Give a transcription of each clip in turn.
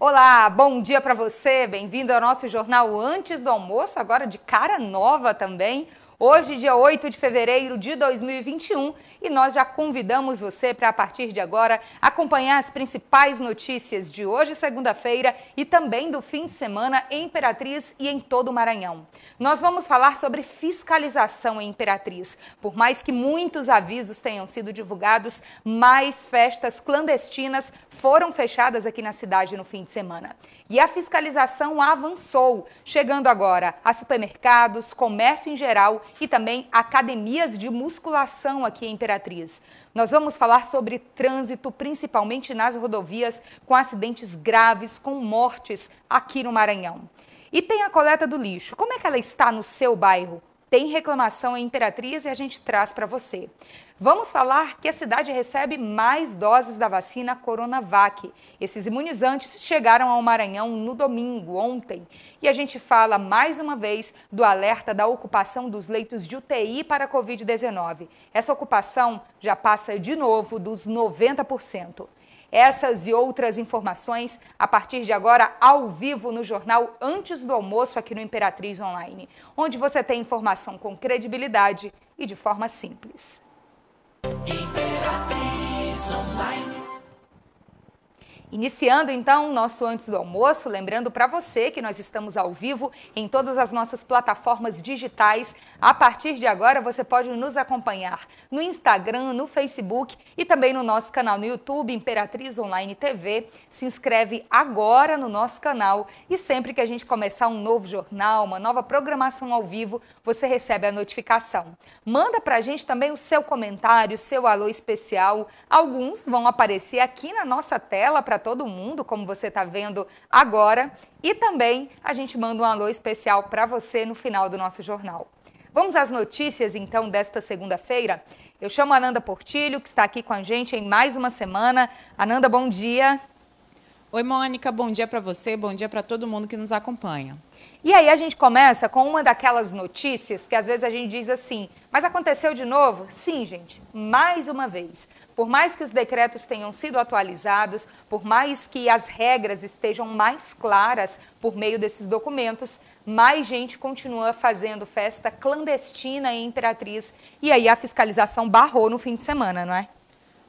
Olá, bom dia para você. Bem-vindo ao nosso jornal Antes do Almoço, agora de cara nova também. Hoje, dia 8 de fevereiro de 2021, e nós já convidamos você para, a partir de agora, acompanhar as principais notícias de hoje, segunda-feira, e também do fim de semana em Imperatriz e em todo o Maranhão. Nós vamos falar sobre fiscalização em Imperatriz. Por mais que muitos avisos tenham sido divulgados, mais festas clandestinas foram fechadas aqui na cidade no fim de semana. E a fiscalização avançou, chegando agora a supermercados, comércio em geral e também academias de musculação aqui em Imperatriz. Nós vamos falar sobre trânsito, principalmente nas rodovias, com acidentes graves, com mortes aqui no Maranhão. E tem a coleta do lixo. Como é que ela está no seu bairro? Tem reclamação em Imperatriz e a gente traz para você. Vamos falar que a cidade recebe mais doses da vacina Coronavac. Esses imunizantes chegaram ao Maranhão no domingo, ontem. E a gente fala mais uma vez do alerta da ocupação dos leitos de UTI para a Covid-19. Essa ocupação já passa de novo dos 90%. Essas e outras informações a partir de agora ao vivo no jornal Antes do Almoço aqui no Imperatriz Online, onde você tem informação com credibilidade e de forma simples. Imperatriz Online. Iniciando então o nosso antes do almoço, lembrando para você que nós estamos ao vivo em todas as nossas plataformas digitais. A partir de agora você pode nos acompanhar no Instagram, no Facebook e também no nosso canal no YouTube, Imperatriz Online TV. Se inscreve agora no nosso canal e sempre que a gente começar um novo jornal, uma nova programação ao vivo, você recebe a notificação. Manda para a gente também o seu comentário, seu alô especial. Alguns vão aparecer aqui na nossa tela para todo mundo, como você está vendo agora. E também a gente manda um alô especial para você no final do nosso jornal. Vamos às notícias então desta segunda-feira. Eu chamo a Ananda Portilho, que está aqui com a gente em mais uma semana. Ananda, bom dia. Oi, Mônica, bom dia para você, bom dia para todo mundo que nos acompanha. E aí a gente começa com uma daquelas notícias que às vezes a gente diz assim, mas aconteceu de novo? Sim, gente, mais uma vez. Por mais que os decretos tenham sido atualizados, por mais que as regras estejam mais claras por meio desses documentos, mais gente continua fazendo festa clandestina em Imperatriz. E aí a fiscalização barrou no fim de semana, não é?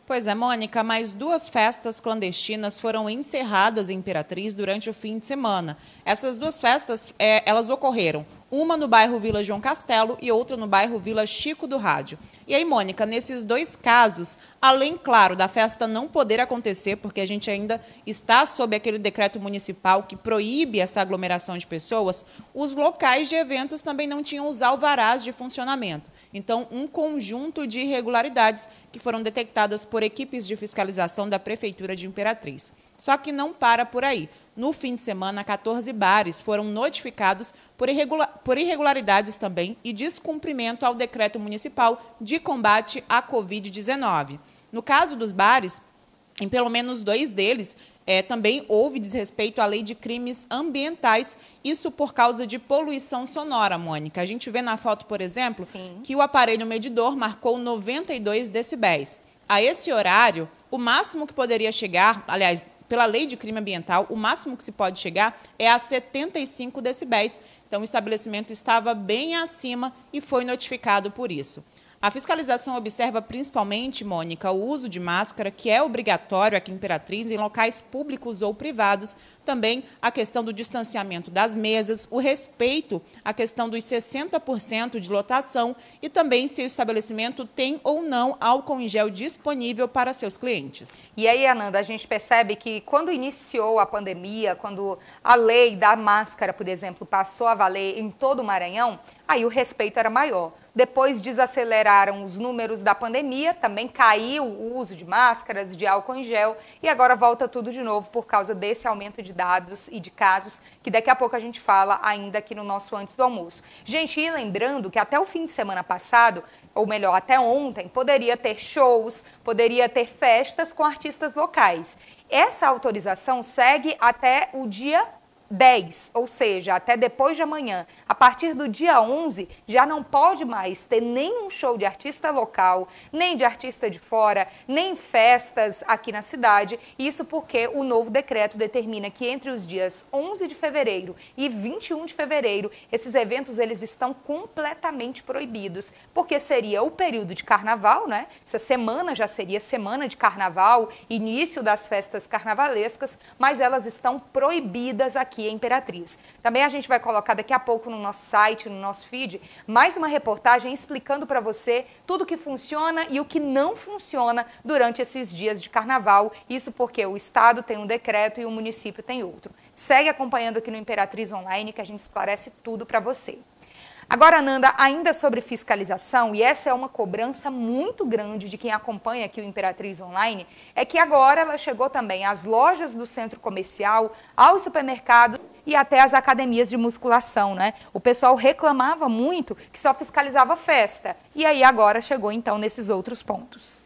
Pois é, Mônica, mais duas festas clandestinas foram encerradas em Imperatriz durante o fim de semana. Essas duas festas, é, elas ocorreram uma no bairro Vila João Castelo e outra no bairro Vila Chico do Rádio. E aí, Mônica, nesses dois casos, além, claro, da festa não poder acontecer, porque a gente ainda está sob aquele decreto municipal que proíbe essa aglomeração de pessoas, os locais de eventos também não tinham os alvarás de funcionamento. Então, um conjunto de irregularidades que foram detectadas por equipes de fiscalização da Prefeitura de Imperatriz. Só que não para por aí. No fim de semana, 14 bares foram notificados por, por irregularidades também e descumprimento ao decreto municipal de combate à Covid-19. No caso dos bares, em pelo menos dois deles, é, também houve desrespeito à lei de crimes ambientais, isso por causa de poluição sonora, Mônica. A gente vê na foto, por exemplo, Sim. que o aparelho medidor marcou 92 decibéis. A esse horário, o máximo que poderia chegar, aliás, pela lei de crime ambiental, o máximo que se pode chegar é a 75 decibéis. Então, o estabelecimento estava bem acima e foi notificado por isso. A fiscalização observa principalmente, Mônica, o uso de máscara, que é obrigatório aqui em Imperatriz, em locais públicos ou privados. Também a questão do distanciamento das mesas, o respeito à questão dos 60% de lotação e também se o estabelecimento tem ou não álcool em gel disponível para seus clientes. E aí, Ananda, a gente percebe que quando iniciou a pandemia, quando a lei da máscara, por exemplo, passou a valer em todo o Maranhão, aí o respeito era maior. Depois desaceleraram os números da pandemia, também caiu o uso de máscaras, de álcool em gel e agora volta tudo de novo por causa desse aumento de dados e de casos que daqui a pouco a gente fala ainda aqui no nosso antes do almoço. Gente, e lembrando que até o fim de semana passado, ou melhor, até ontem, poderia ter shows, poderia ter festas com artistas locais. Essa autorização segue até o dia 10, ou seja, até depois de amanhã, a partir do dia 11, já não pode mais ter nenhum show de artista local, nem de artista de fora, nem festas aqui na cidade. Isso porque o novo decreto determina que entre os dias 11 de fevereiro e 21 de fevereiro, esses eventos eles estão completamente proibidos, porque seria o período de carnaval, né? Essa semana já seria semana de carnaval, início das festas carnavalescas, mas elas estão proibidas aqui aqui em Imperatriz. Também a gente vai colocar daqui a pouco no nosso site, no nosso feed, mais uma reportagem explicando para você tudo que funciona e o que não funciona durante esses dias de carnaval. Isso porque o Estado tem um decreto e o município tem outro. Segue acompanhando aqui no Imperatriz Online que a gente esclarece tudo para você. Agora, Nanda, ainda sobre fiscalização, e essa é uma cobrança muito grande de quem acompanha aqui o Imperatriz Online, é que agora ela chegou também às lojas do centro comercial, aos supermercados e até às academias de musculação, né? O pessoal reclamava muito que só fiscalizava festa. E aí agora chegou então nesses outros pontos.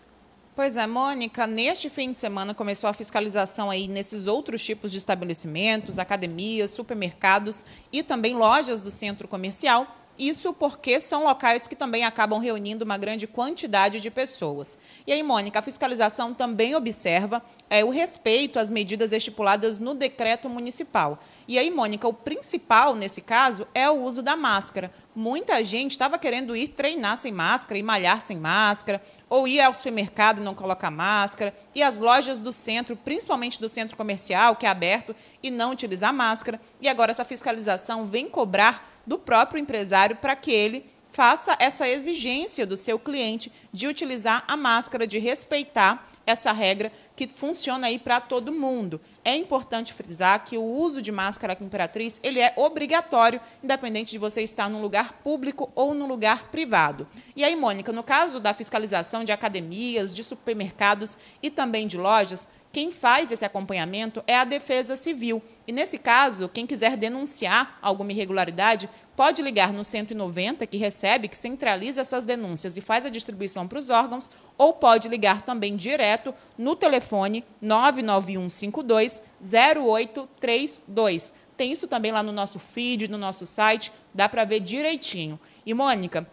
Pois é, Mônica, neste fim de semana começou a fiscalização aí nesses outros tipos de estabelecimentos, academias, supermercados e também lojas do centro comercial isso porque são locais que também acabam reunindo uma grande quantidade de pessoas. E aí, Mônica, a fiscalização também observa é, o respeito às medidas estipuladas no decreto municipal. E aí, Mônica, o principal nesse caso é o uso da máscara. Muita gente estava querendo ir treinar sem máscara, ir malhar sem máscara, ou ir ao supermercado e não colocar máscara, e as lojas do centro, principalmente do centro comercial, que é aberto, e não utilizar máscara. E agora essa fiscalização vem cobrar do próprio empresário para que ele faça essa exigência do seu cliente de utilizar a máscara, de respeitar essa regra que funciona aí para todo mundo. É importante frisar que o uso de máscara com Imperatriz ele é obrigatório, independente de você estar num lugar público ou num lugar privado. E aí, Mônica, no caso da fiscalização de academias, de supermercados e também de lojas, quem faz esse acompanhamento é a Defesa Civil. E, nesse caso, quem quiser denunciar alguma irregularidade, pode ligar no 190, que recebe, que centraliza essas denúncias e faz a distribuição para os órgãos, ou pode ligar também direto no telefone 99152 0832. Tem isso também lá no nosso feed, no nosso site, dá para ver direitinho. E, Mônica,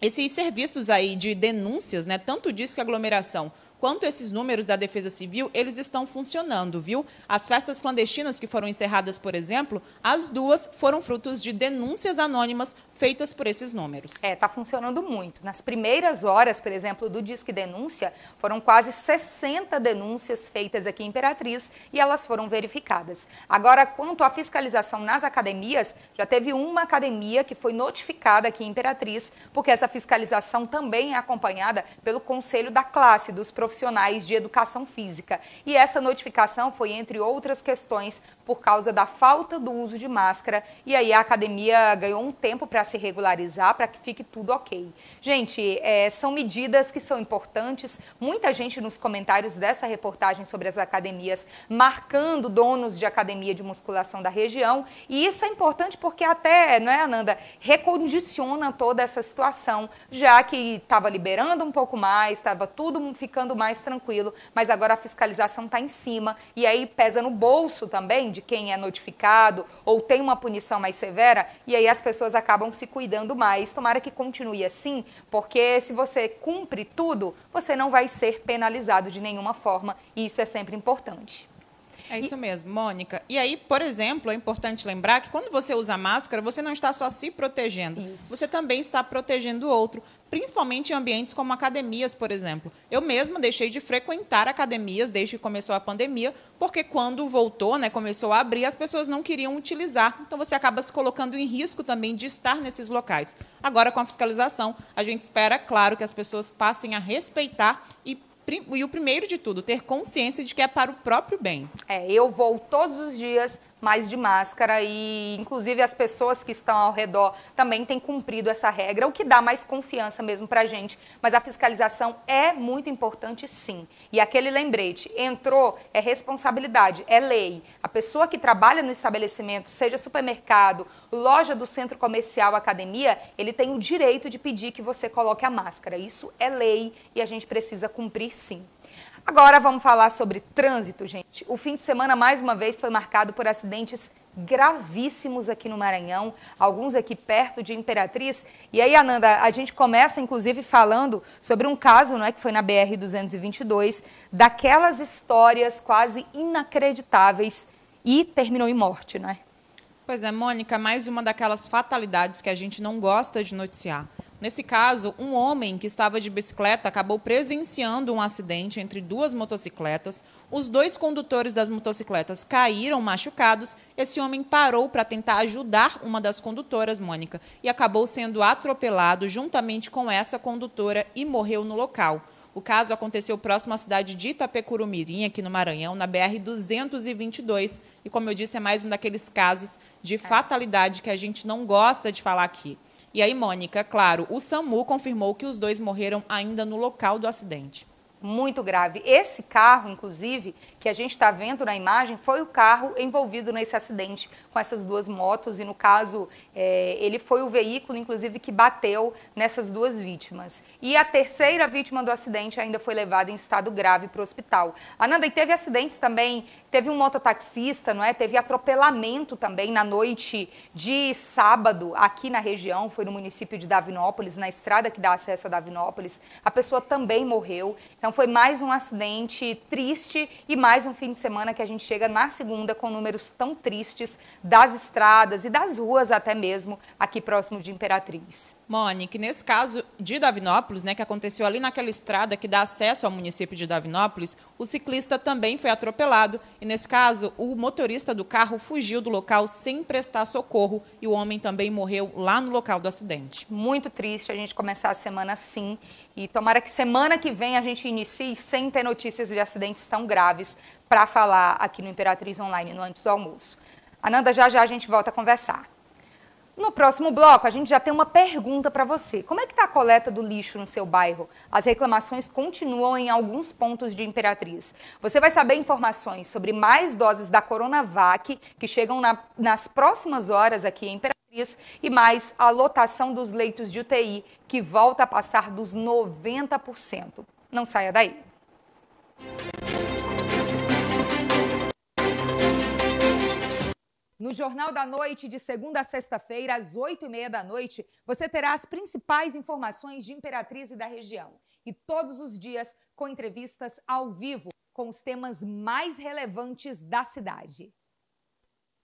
esses serviços aí de denúncias, né, tanto diz que aglomeração quanto esses números da Defesa Civil, eles estão funcionando, viu? As festas clandestinas que foram encerradas, por exemplo, as duas foram frutos de denúncias anônimas feitas por esses números. É, está funcionando muito. Nas primeiras horas, por exemplo, do Disque Denúncia, foram quase 60 denúncias feitas aqui em Imperatriz e elas foram verificadas. Agora, quanto à fiscalização nas academias, já teve uma academia que foi notificada aqui em Imperatriz, porque essa fiscalização também é acompanhada pelo Conselho da Classe dos profissionais de educação física. E essa notificação foi, entre outras questões, por causa da falta do uso de máscara. E aí a academia ganhou um tempo para se regularizar, para que fique tudo ok. Gente, é, são medidas que são importantes. Muita gente nos comentários dessa reportagem sobre as academias marcando donos de academia de musculação da região. E isso é importante porque até, não é, Ananda, recondiciona toda essa situação, já que estava liberando um pouco mais, estava tudo ficando mais tranquilo, mas agora a fiscalização está em cima e aí pesa no bolso também de quem é notificado ou tem uma punição mais severa e aí as pessoas acabam se cuidando mais. Tomara que continue assim, porque se você cumpre tudo, você não vai ser penalizado de nenhuma forma e isso é sempre importante. É isso mesmo, Mônica. E aí, por exemplo, é importante lembrar que quando você usa máscara, você não está só se protegendo, isso. você também está protegendo o outro, principalmente em ambientes como academias, por exemplo. Eu mesma deixei de frequentar academias desde que começou a pandemia, porque quando voltou, né, começou a abrir, as pessoas não queriam utilizar. Então você acaba se colocando em risco também de estar nesses locais. Agora, com a fiscalização, a gente espera, claro, que as pessoas passem a respeitar e e o primeiro de tudo, ter consciência de que é para o próprio bem. É, eu vou todos os dias mais de máscara e, inclusive, as pessoas que estão ao redor também têm cumprido essa regra, o que dá mais confiança mesmo para a gente. Mas a fiscalização é muito importante, sim. E aquele lembrete, entrou, é responsabilidade, é lei. A pessoa que trabalha no estabelecimento, seja supermercado, loja do centro comercial, academia, ele tem o direito de pedir que você coloque a máscara. Isso é lei e a gente precisa cumprir, sim. Agora vamos falar sobre trânsito, gente. O fim de semana, mais uma vez, foi marcado por acidentes gravíssimos aqui no Maranhão, alguns aqui perto de Imperatriz. E aí, Ananda, a gente começa, inclusive, falando sobre um caso não é, que foi na BR-222, daquelas histórias quase inacreditáveis e terminou em morte, não é? Pois é, Mônica, mais uma daquelas fatalidades que a gente não gosta de noticiar. Nesse caso, um homem que estava de bicicleta acabou presenciando um acidente entre duas motocicletas. Os dois condutores das motocicletas caíram machucados. Esse homem parou para tentar ajudar uma das condutoras, Mônica, e acabou sendo atropelado juntamente com essa condutora e morreu no local. O caso aconteceu próximo à cidade de Itapecurumirim, aqui no Maranhão, na BR-222. E, como eu disse, é mais um daqueles casos de fatalidade que a gente não gosta de falar aqui. E aí, Mônica, claro, o SAMU confirmou que os dois morreram ainda no local do acidente muito grave. Esse carro, inclusive, que a gente está vendo na imagem, foi o carro envolvido nesse acidente com essas duas motos. E no caso, é, ele foi o veículo, inclusive, que bateu nessas duas vítimas. E a terceira vítima do acidente ainda foi levada em estado grave para o hospital. Ananda, e teve acidentes também, teve um mototaxista, não é? Teve atropelamento também na noite de sábado aqui na região, foi no município de Davinópolis, na estrada que dá acesso a Davinópolis. A pessoa também morreu. Então foi mais um acidente triste e mais um fim de semana que a gente chega na segunda com números tão tristes das estradas e das ruas até mesmo aqui próximo de Imperatriz. Mônica, nesse caso de Davinópolis, né, que aconteceu ali naquela estrada que dá acesso ao município de Davinópolis, o ciclista também foi atropelado e nesse caso o motorista do carro fugiu do local sem prestar socorro e o homem também morreu lá no local do acidente. Muito triste a gente começar a semana assim e tomara que semana que vem a gente inicie sem ter notícias de acidentes tão graves para falar aqui no Imperatriz Online no antes do almoço. Ananda, já já a gente volta a conversar. No próximo bloco, a gente já tem uma pergunta para você. Como é que está a coleta do lixo no seu bairro? As reclamações continuam em alguns pontos de Imperatriz. Você vai saber informações sobre mais doses da Coronavac que chegam na, nas próximas horas aqui em Imperatriz e mais a lotação dos leitos de UTI que volta a passar dos 90%. Não saia daí. No Jornal da Noite, de segunda a sexta-feira, às oito e meia da noite, você terá as principais informações de Imperatriz e da região. E todos os dias com entrevistas ao vivo com os temas mais relevantes da cidade.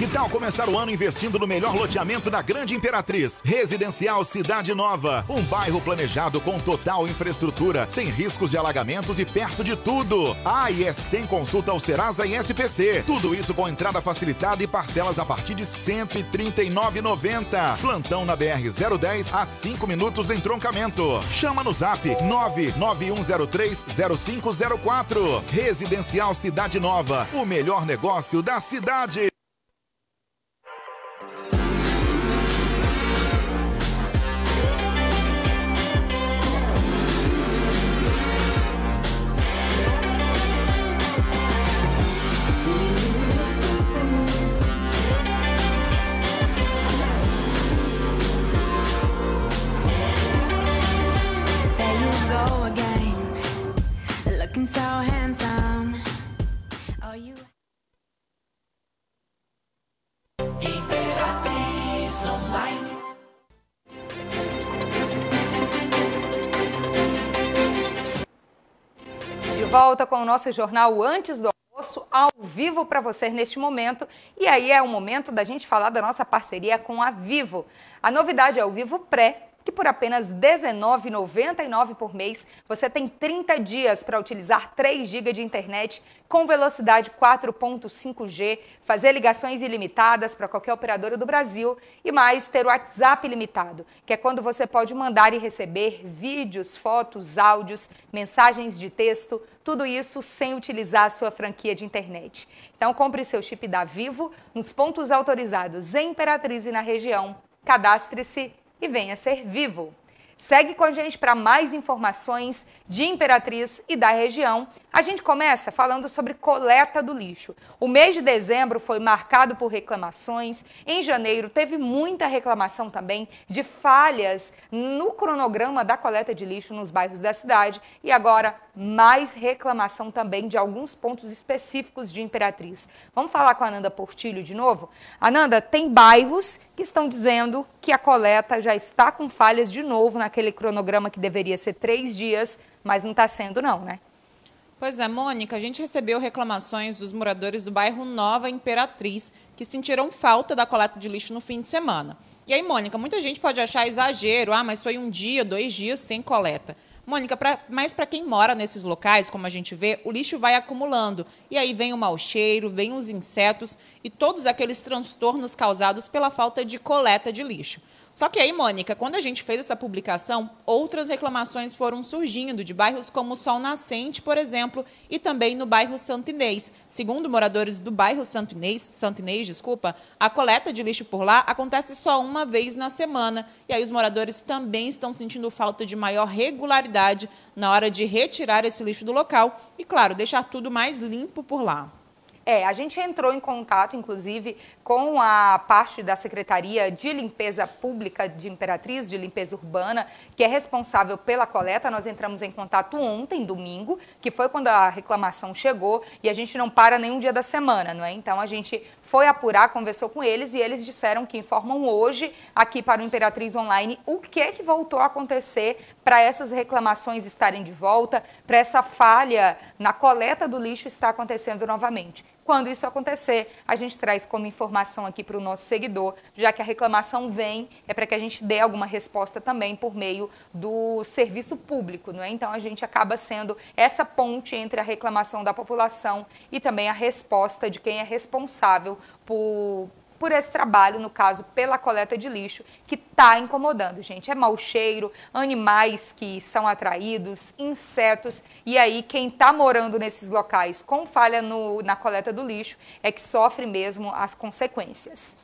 Que tal começar o ano investindo no melhor loteamento da Grande Imperatriz? Residencial Cidade Nova. Um bairro planejado com total infraestrutura, sem riscos de alagamentos e perto de tudo. Ah, e é sem consulta ao Serasa e SPC. Tudo isso com entrada facilitada e parcelas a partir de R$ 139,90. Plantão na BR-010 a 5 minutos do entroncamento. Chama no zap 991030504. Residencial Cidade Nova. O melhor negócio da cidade. looking so handsome. Oh, you. Imperatriz Online. De volta com o nosso jornal Antes do Almoço, ao vivo para você neste momento. E aí é o momento da gente falar da nossa parceria com a Vivo. A novidade é o Vivo Pré que por apenas R$ 19,99 por mês você tem 30 dias para utilizar 3 GB de internet com velocidade 4.5G, fazer ligações ilimitadas para qualquer operadora do Brasil e mais ter o WhatsApp ilimitado, que é quando você pode mandar e receber vídeos, fotos, áudios, mensagens de texto, tudo isso sem utilizar a sua franquia de internet. Então compre seu chip da Vivo nos pontos autorizados em Imperatriz e na região. Cadastre-se e venha ser vivo. Segue com a gente para mais informações de Imperatriz e da região. A gente começa falando sobre coleta do lixo. O mês de dezembro foi marcado por reclamações. Em janeiro teve muita reclamação também de falhas no cronograma da coleta de lixo nos bairros da cidade. E agora mais reclamação também de alguns pontos específicos de Imperatriz. Vamos falar com a Ananda Portilho de novo? Ananda, tem bairros que estão dizendo que a coleta já está com falhas de novo naquele cronograma que deveria ser três dias, mas não está sendo não, né? Pois é, Mônica, a gente recebeu reclamações dos moradores do bairro Nova Imperatriz que sentiram falta da coleta de lixo no fim de semana. E aí, Mônica, muita gente pode achar exagero, ah, mas foi um dia, dois dias sem coleta. Mônica, pra, mas para quem mora nesses locais, como a gente vê, o lixo vai acumulando. E aí vem o mau cheiro, vem os insetos e todos aqueles transtornos causados pela falta de coleta de lixo. Só que aí, Mônica, quando a gente fez essa publicação, outras reclamações foram surgindo de bairros como Sol Nascente, por exemplo, e também no bairro Santo Inês. Segundo moradores do bairro Santo Inês, Santo Inês, desculpa, a coleta de lixo por lá acontece só uma vez na semana. E aí os moradores também estão sentindo falta de maior regularidade na hora de retirar esse lixo do local e, claro, deixar tudo mais limpo por lá. É, a gente entrou em contato, inclusive, com a parte da Secretaria de Limpeza Pública de Imperatriz, de Limpeza Urbana, que é responsável pela coleta. Nós entramos em contato ontem, domingo, que foi quando a reclamação chegou, e a gente não para nenhum dia da semana, não é? Então a gente foi apurar, conversou com eles e eles disseram que informam hoje aqui para o Imperatriz Online o que é que voltou a acontecer para essas reclamações estarem de volta, para essa falha na coleta do lixo estar acontecendo novamente. Quando isso acontecer, a gente traz como informação aqui para o nosso seguidor, já que a reclamação vem, é para que a gente dê alguma resposta também por meio do serviço público, não é? Então a gente acaba sendo essa ponte entre a reclamação da população e também a resposta de quem é responsável por, por esse trabalho, no caso, pela coleta de lixo, que está incomodando, gente. É mau cheiro, animais que são atraídos, insetos, e aí quem está morando nesses locais com falha no, na coleta do lixo é que sofre mesmo as consequências.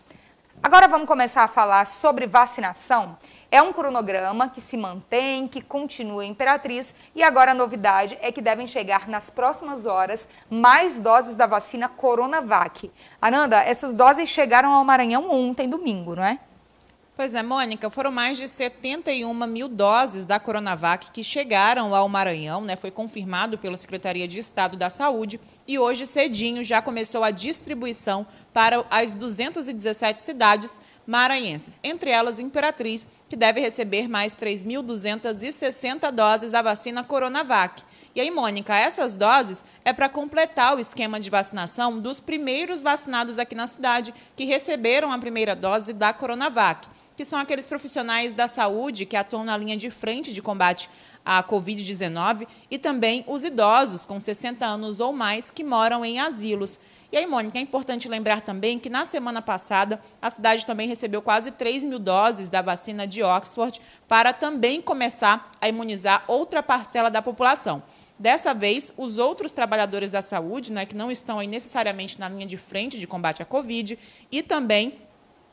Agora vamos começar a falar sobre vacinação. É um cronograma que se mantém, que continua Imperatriz e agora a novidade é que devem chegar nas próximas horas mais doses da vacina Coronavac. Ananda, essas doses chegaram ao Maranhão ontem, domingo, não é? Pois é, Mônica, foram mais de 71 mil doses da Coronavac que chegaram ao Maranhão, né? Foi confirmado pela Secretaria de Estado da Saúde e hoje cedinho já começou a distribuição para as 217 cidades maranhenses, entre elas Imperatriz, que deve receber mais 3.260 doses da vacina Coronavac. E aí, Mônica, essas doses é para completar o esquema de vacinação dos primeiros vacinados aqui na cidade que receberam a primeira dose da Coronavac, que são aqueles profissionais da saúde que atuam na linha de frente de combate à Covid-19 e também os idosos com 60 anos ou mais que moram em asilos. E aí, Mônica, é importante lembrar também que na semana passada a cidade também recebeu quase 3 mil doses da vacina de Oxford para também começar a imunizar outra parcela da população. Dessa vez, os outros trabalhadores da saúde, né, que não estão aí necessariamente na linha de frente de combate à Covid, e também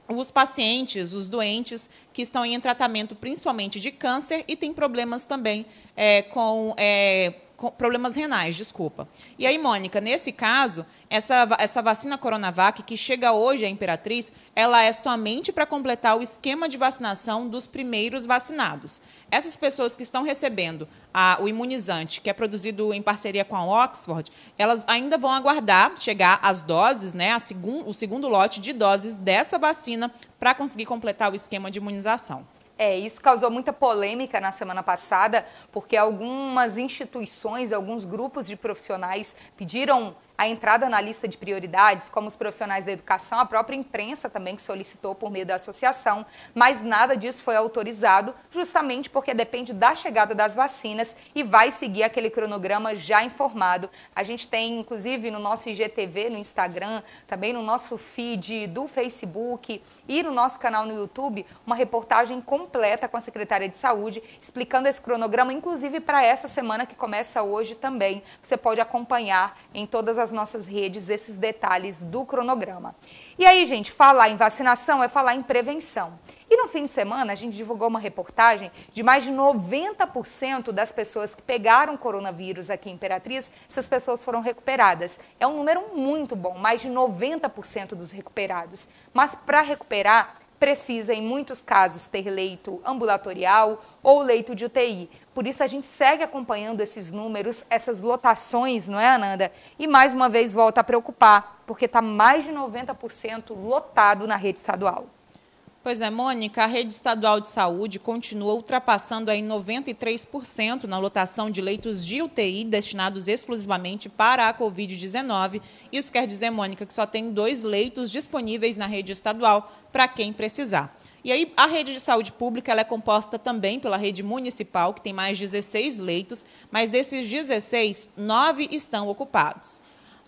os pacientes, os doentes que estão em tratamento principalmente de câncer e têm problemas também é, com é, problemas renais, desculpa. E aí, Mônica, nesse caso, essa, essa vacina Coronavac, que chega hoje à Imperatriz, ela é somente para completar o esquema de vacinação dos primeiros vacinados. Essas pessoas que estão recebendo a, o imunizante, que é produzido em parceria com a Oxford, elas ainda vão aguardar chegar as doses, né, a segun, o segundo lote de doses dessa vacina, para conseguir completar o esquema de imunização. É, isso causou muita polêmica na semana passada, porque algumas instituições, alguns grupos de profissionais pediram a entrada na lista de prioridades, como os profissionais da educação, a própria imprensa também que solicitou por meio da associação, mas nada disso foi autorizado, justamente porque depende da chegada das vacinas e vai seguir aquele cronograma já informado. A gente tem, inclusive, no nosso IGTV, no Instagram, também no nosso feed do Facebook e no nosso canal no YouTube, uma reportagem completa com a secretária de Saúde, explicando esse cronograma, inclusive para essa semana que começa hoje também. Você pode acompanhar em todas as as nossas redes esses detalhes do cronograma. E aí, gente, falar em vacinação é falar em prevenção. No fim de semana, a gente divulgou uma reportagem de mais de 90% das pessoas que pegaram coronavírus aqui em Imperatriz, essas pessoas foram recuperadas. É um número muito bom, mais de 90% dos recuperados. Mas para recuperar, precisa, em muitos casos, ter leito ambulatorial ou leito de UTI. Por isso a gente segue acompanhando esses números, essas lotações, não é, Ananda? E mais uma vez volta a preocupar, porque está mais de 90% lotado na rede estadual. Pois é, Mônica, a rede estadual de saúde continua ultrapassando aí 93% na lotação de leitos de UTI destinados exclusivamente para a Covid-19. Isso quer dizer, Mônica, que só tem dois leitos disponíveis na rede estadual para quem precisar. E aí, a rede de saúde pública é composta também pela rede municipal, que tem mais 16 leitos, mas desses 16, nove estão ocupados.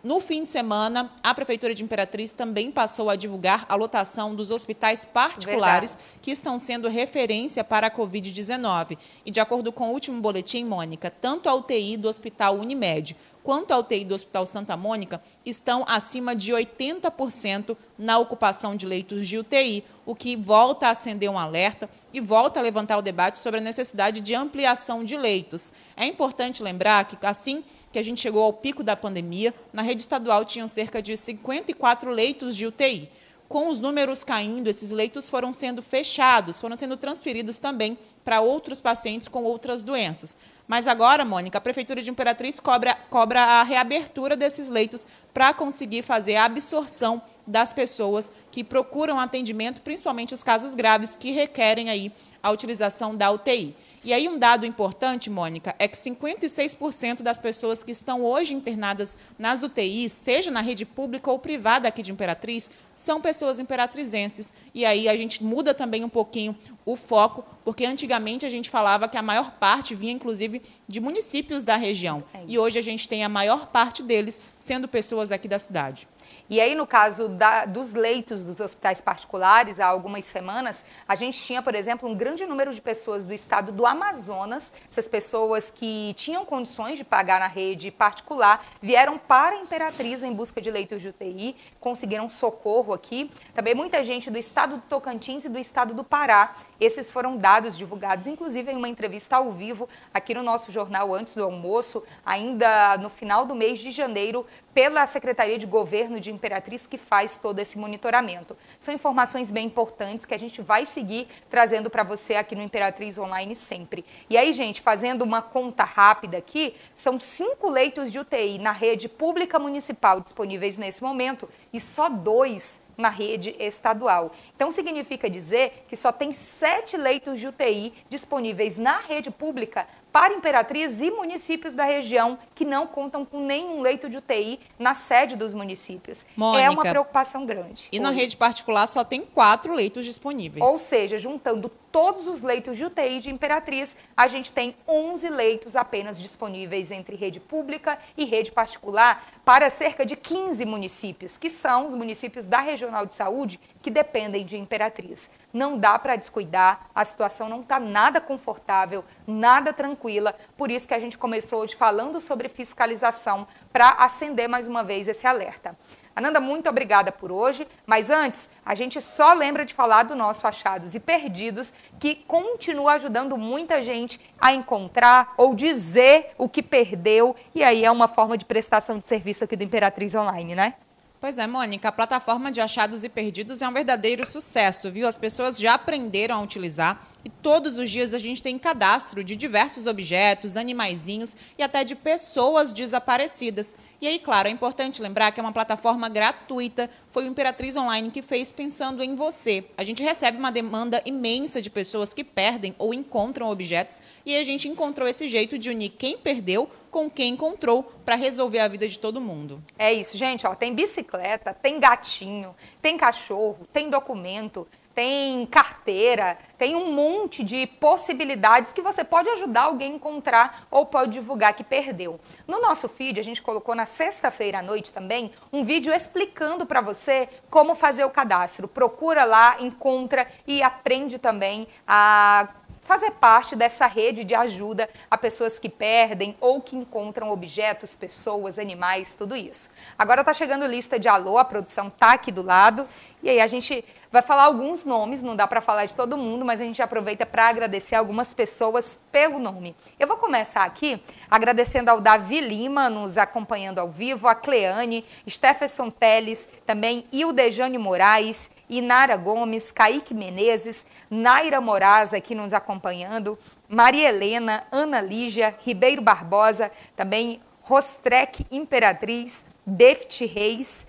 No fim de semana, a Prefeitura de Imperatriz também passou a divulgar a lotação dos hospitais particulares Verdade. que estão sendo referência para a Covid-19. E, de acordo com o último boletim, Mônica, tanto a UTI do Hospital Unimed quanto a UTI do Hospital Santa Mônica estão acima de 80% na ocupação de leitos de UTI, o que volta a acender um alerta e volta a levantar o debate sobre a necessidade de ampliação de leitos. É importante lembrar que, assim que a gente chegou ao pico da pandemia, na rede estadual tinham cerca de 54 leitos de UTI com os números caindo, esses leitos foram sendo fechados, foram sendo transferidos também para outros pacientes com outras doenças. Mas agora, Mônica, a Prefeitura de Imperatriz cobra, cobra a reabertura desses leitos para conseguir fazer a absorção das pessoas que procuram atendimento, principalmente os casos graves que requerem aí a utilização da UTI. E aí um dado importante, Mônica, é que 56% das pessoas que estão hoje internadas nas UTIs, seja na rede pública ou privada aqui de Imperatriz, são pessoas imperatrizenses. E aí a gente muda também um pouquinho o foco, porque antigamente a gente falava que a maior parte vinha, inclusive, de municípios da região. É e hoje a gente tem a maior parte deles sendo pessoas aqui da cidade. E aí, no caso da, dos leitos dos hospitais particulares, há algumas semanas, a gente tinha, por exemplo, um grande número de pessoas do estado do Amazonas, essas pessoas que tinham condições de pagar na rede particular, vieram para a Imperatriz em busca de leitos de UTI, conseguiram socorro aqui. Também muita gente do estado do Tocantins e do estado do Pará. Esses foram dados divulgados, inclusive em uma entrevista ao vivo aqui no nosso jornal antes do almoço, ainda no final do mês de janeiro, pela Secretaria de Governo de Imperatriz, que faz todo esse monitoramento. São informações bem importantes que a gente vai seguir trazendo para você aqui no Imperatriz Online sempre. E aí, gente, fazendo uma conta rápida aqui, são cinco leitos de UTI na rede pública municipal disponíveis nesse momento e só dois na rede estadual. Então, significa dizer que só tem sete leitos de UTI disponíveis na rede pública para Imperatriz e municípios da região que não contam com nenhum leito de UTI na sede dos municípios. Mônica, é uma preocupação grande. E hoje. na rede particular só tem quatro leitos disponíveis. Ou seja, juntando todos os leitos de UTI de Imperatriz, a gente tem 11 leitos apenas disponíveis entre rede pública e rede particular para cerca de 15 municípios, que são os municípios da Regional de Saúde que dependem de Imperatriz. Não dá para descuidar, a situação não está nada confortável, nada tranquila, por isso que a gente começou hoje falando sobre fiscalização para acender mais uma vez esse alerta. Ananda, muito obrigada por hoje, mas antes, a gente só lembra de falar do nosso Achados e Perdidos, que continua ajudando muita gente a encontrar ou dizer o que perdeu, e aí é uma forma de prestação de serviço aqui do Imperatriz Online, né? Pois é, Mônica, a plataforma de achados e perdidos é um verdadeiro sucesso, viu? As pessoas já aprenderam a utilizar, e todos os dias a gente tem cadastro de diversos objetos, animaizinhos e até de pessoas desaparecidas. E aí, claro, é importante lembrar que é uma plataforma gratuita, foi o Imperatriz Online que fez pensando em você. A gente recebe uma demanda imensa de pessoas que perdem ou encontram objetos e a gente encontrou esse jeito de unir quem perdeu com quem encontrou para resolver a vida de todo mundo. É isso, gente, ó, tem bicicleta, tem gatinho, tem cachorro, tem documento, tem carteira, tem um monte de possibilidades que você pode ajudar alguém a encontrar ou pode divulgar que perdeu. No nosso feed, a gente colocou na sexta-feira à noite também um vídeo explicando para você como fazer o cadastro. Procura lá, encontra e aprende também a fazer parte dessa rede de ajuda a pessoas que perdem ou que encontram objetos, pessoas, animais, tudo isso. Agora está chegando lista de alô, a produção tá aqui do lado e aí a gente vai falar alguns nomes, não dá para falar de todo mundo, mas a gente aproveita para agradecer algumas pessoas pelo nome. Eu vou começar aqui agradecendo ao Davi Lima, nos acompanhando ao vivo, a Cleane, Stephenson Teles, também Ildejane Moraes, Inara Gomes, Kaique Menezes, Naira Moraes aqui nos acompanhando, Maria Helena, Ana Lígia, Ribeiro Barbosa, também Rostrek Imperatriz, Deft Reis,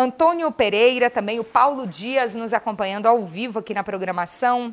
Antônio Pereira, também o Paulo Dias nos acompanhando ao vivo aqui na programação.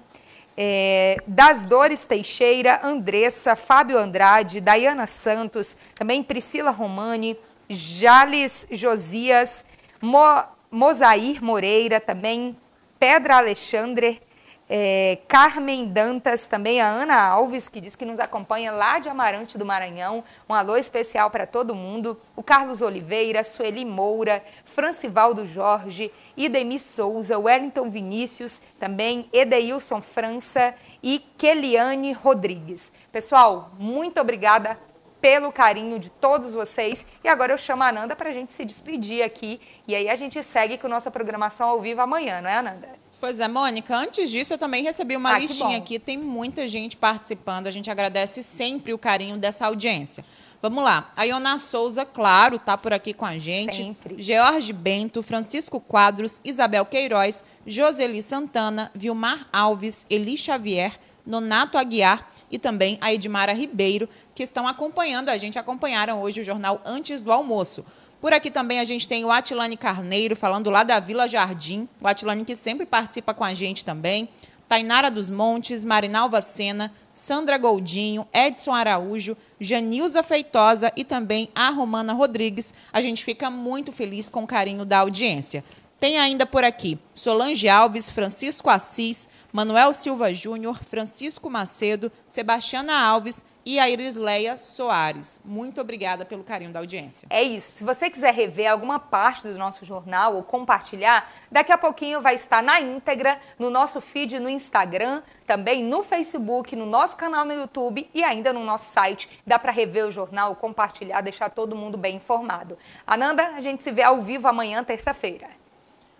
É, das Dores Teixeira, Andressa, Fábio Andrade, Dayana Santos, também Priscila Romani, Jales Josias, Mo, Mosair Moreira, também Pedra Alexandre, é, Carmen Dantas, também a Ana Alves, que diz que nos acompanha lá de Amarante do Maranhão. Um alô especial para todo mundo. O Carlos Oliveira, Sueli Moura, Francivaldo Jorge, Idemi Souza, Wellington Vinícius, também Edeilson França e Keliane Rodrigues. Pessoal, muito obrigada pelo carinho de todos vocês. E agora eu chamo a Ananda para a gente se despedir aqui. E aí a gente segue com nossa programação ao vivo amanhã, não é, Ananda? Pois é, Mônica, antes disso eu também recebi uma ah, listinha aqui, tem muita gente participando, a gente agradece sempre o carinho dessa audiência. Vamos lá, a Iona Souza, claro, tá por aqui com a gente. Sempre. George Bento, Francisco Quadros, Isabel Queiroz, Joseli Santana, Vilmar Alves, Eli Xavier, Nonato Aguiar e também a Edmara Ribeiro, que estão acompanhando a gente, acompanharam hoje o jornal antes do almoço. Por aqui também a gente tem o Atilane Carneiro, falando lá da Vila Jardim. O Atilane que sempre participa com a gente também. Tainara dos Montes, Marinalva Sena, Sandra Goldinho, Edson Araújo, Janilza Feitosa e também a Romana Rodrigues. A gente fica muito feliz com o carinho da audiência. Tem ainda por aqui Solange Alves, Francisco Assis, Manuel Silva Júnior, Francisco Macedo, Sebastiana Alves e a Irisleia Soares. Muito obrigada pelo carinho da audiência. É isso. Se você quiser rever alguma parte do nosso jornal ou compartilhar, daqui a pouquinho vai estar na íntegra no nosso feed no Instagram, também no Facebook, no nosso canal no YouTube e ainda no nosso site. Dá para rever o jornal, compartilhar, deixar todo mundo bem informado. Ananda, a gente se vê ao vivo amanhã, terça-feira.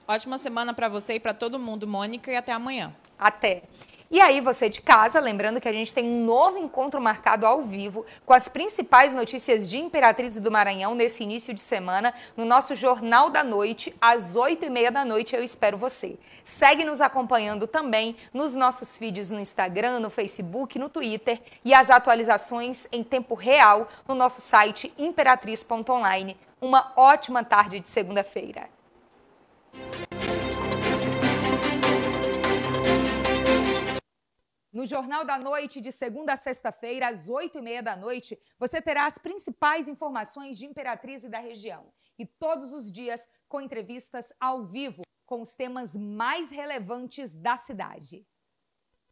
Ótima semana para você e para todo mundo, Mônica, e até amanhã. Até. E aí, você de casa, lembrando que a gente tem um novo encontro marcado ao vivo com as principais notícias de Imperatriz do Maranhão nesse início de semana, no nosso Jornal da Noite, às 8h30 da noite. Eu espero você. Segue nos acompanhando também nos nossos vídeos no Instagram, no Facebook, no Twitter e as atualizações em tempo real no nosso site imperatriz.online. Uma ótima tarde de segunda-feira. No Jornal da Noite, de segunda a sexta-feira, às oito e meia da noite, você terá as principais informações de Imperatriz e da região. E todos os dias com entrevistas ao vivo com os temas mais relevantes da cidade.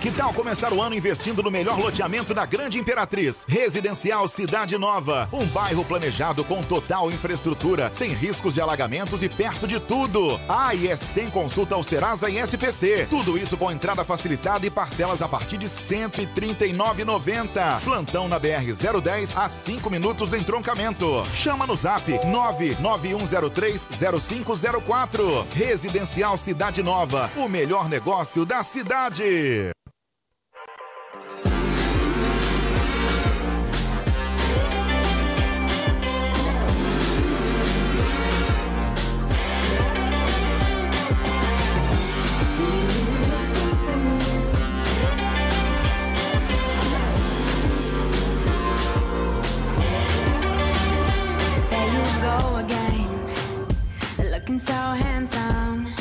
Que tal começar o ano investindo no melhor loteamento da Grande Imperatriz? Residencial Cidade Nova. Um bairro planejado com total infraestrutura, sem riscos de alagamentos e perto de tudo. Ah, e é sem consulta ao Serasa e SPC. Tudo isso com entrada facilitada e parcelas a partir de R$ 139,90. Plantão na BR-010 a 5 minutos do entroncamento. Chama no zap 991030504. Residencial Cidade Nova. O melhor negócio da cidade. so handsome.